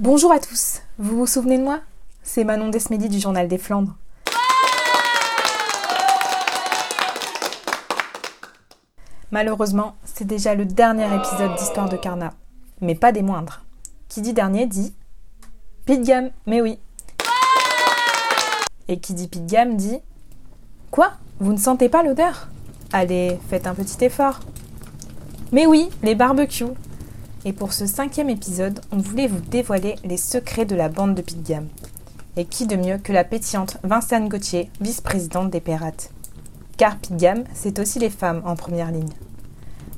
Bonjour à tous, vous vous souvenez de moi? C'est Manon Desmédy du Journal des Flandres. Malheureusement, c'est déjà le dernier épisode d'Histoire de Carnat, mais pas des moindres. Qui dit dernier dit Pete mais oui. Et qui dit Pete dit Quoi? Vous ne sentez pas l'odeur? Allez, faites un petit effort. Mais oui, les barbecues. Et pour ce cinquième épisode, on voulait vous dévoiler les secrets de la bande de Pete Gamme. Et qui de mieux que la pétillante Vincent Gauthier, vice-présidente des Pérates car Pigam, c'est aussi les femmes en première ligne.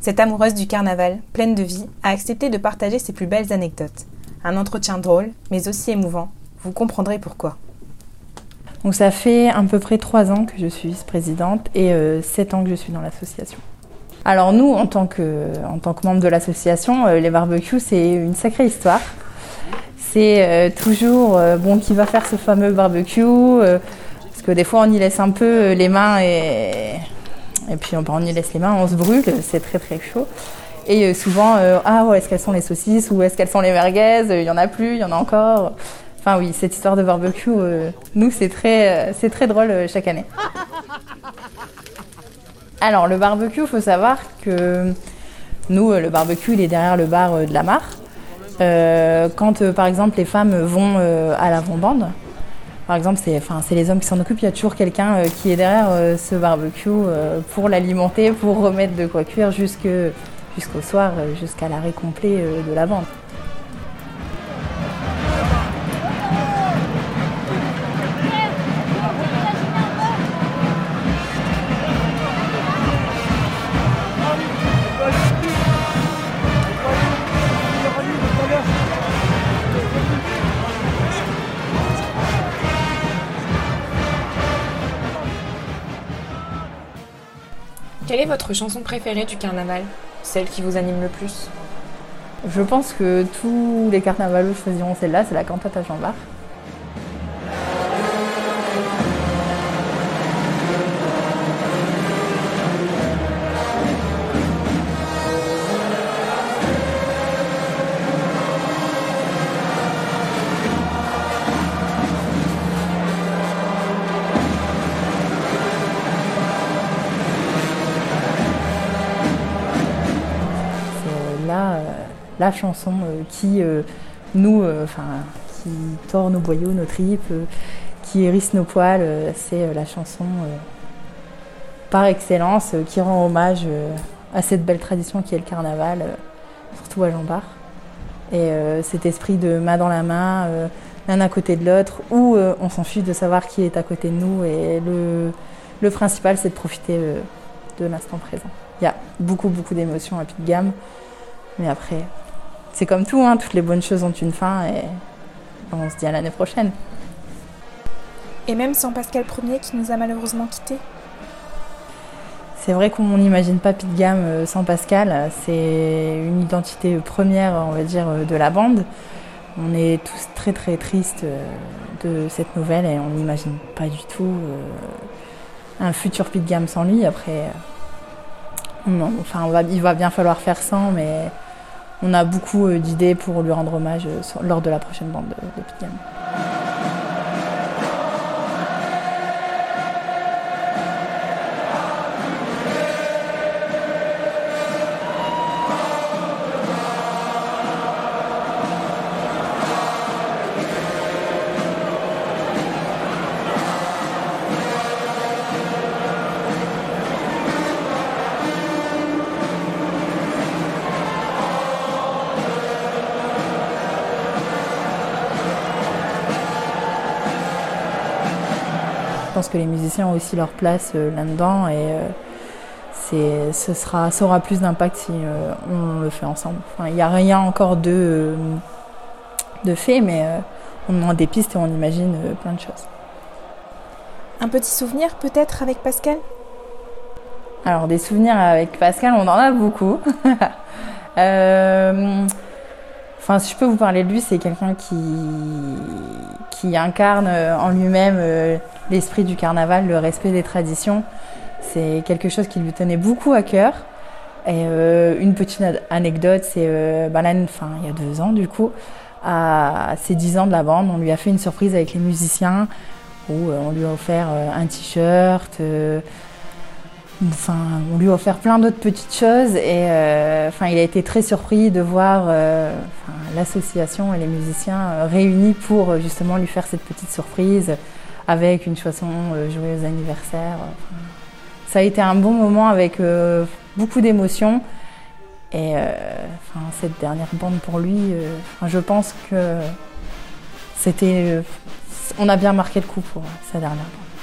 Cette amoureuse du carnaval, pleine de vie, a accepté de partager ses plus belles anecdotes. Un entretien drôle, mais aussi émouvant. Vous comprendrez pourquoi. Donc ça fait à peu près trois ans que je suis vice-présidente et euh, sept ans que je suis dans l'association. Alors nous, en tant que, en tant que membre de l'association, euh, les barbecues, c'est une sacrée histoire. C'est euh, toujours, bon, qui va faire ce fameux barbecue que des fois on y laisse un peu euh, les mains et, et puis on, y laisse les mains, on se brûle, c'est très très chaud. Et euh, souvent, euh, ah est-ce qu'elles sont les saucisses ou est-ce qu'elles sont les merguez? Il y en a plus, il y en a encore. Enfin oui, cette histoire de barbecue, nous c'est très, c'est très drôle chaque année. Alors le barbecue, il faut savoir que nous, le barbecue, il est derrière le bar de la mare. quand par exemple les femmes vont à l'avant-bande, par exemple, c'est les hommes qui s'en occupent. Il y a toujours quelqu'un euh, qui est derrière euh, ce barbecue euh, pour l'alimenter, pour remettre de quoi cuire jusqu'au soir, jusqu'à l'arrêt complet de la vente. Quelle est votre chanson préférée du carnaval? Celle qui vous anime le plus? Je pense que tous les carnavalos choisiront celle-là, c'est la cantate à Jean Bart. La chanson euh, qui euh, nous, euh, enfin, qui tord nos boyaux, nos tripes, qui hérisse nos poils. c'est la chanson par excellence qui rend hommage à cette belle tradition qui est le carnaval, surtout à Jean Bar. Et cet esprit de main dans la main, l'un à côté de l'autre, où on s'en fiche de savoir qui est à côté de nous. Et le, principal, c'est de profiter de l'instant présent. Il y a beaucoup, beaucoup d'émotions à de gamme, mais après, c'est comme tout, hein, toutes les bonnes choses ont une fin et on se dit à l'année prochaine. Et même sans Pascal Premier qui nous a malheureusement quittés C'est vrai qu'on n'imagine pas Pete Gamme euh, sans Pascal. C'est une identité première, on va dire, euh, de la bande. On est tous très très tristes euh, de cette nouvelle et on n'imagine pas du tout un futur Pete Gamme sans lui. Après, non, enfin, il va bien falloir faire sans, mais on a beaucoup euh, d'idées pour lui rendre hommage euh, lors de la prochaine bande de, de pense que les musiciens ont aussi leur place euh, là-dedans et euh, ce sera, ça aura plus d'impact si euh, on le fait ensemble. Il n'y a rien encore de, de fait, mais on a des pistes et on imagine plein de choses. Un petit souvenir peut-être avec Pascal? Alors des souvenirs avec Pascal, on en a beaucoup. Enfin, si je peux vous parler de lui, c'est quelqu'un qui, incarne en lui-même l'esprit du carnaval, le respect des traditions. C'est quelque chose qui lui tenait beaucoup à cœur. Et euh, une petite anecdote, c'est euh, bah enfin, il y a deux ans du coup, à ses 10 ans de la bande. On lui a fait une surprise avec les musiciens où on lui a offert un t-shirt. On lui a offert plein d'autres petites choses et enfin, il a été très surpris de voir l'association et les musiciens réunis pour justement lui faire cette petite surprise avec une chanson joyeux anniversaire. ça a été un bon moment avec beaucoup d'émotions. Et euh, cette dernière bande pour lui, euh, je pense que c'était. on a bien marqué le coup pour sa dernière bande.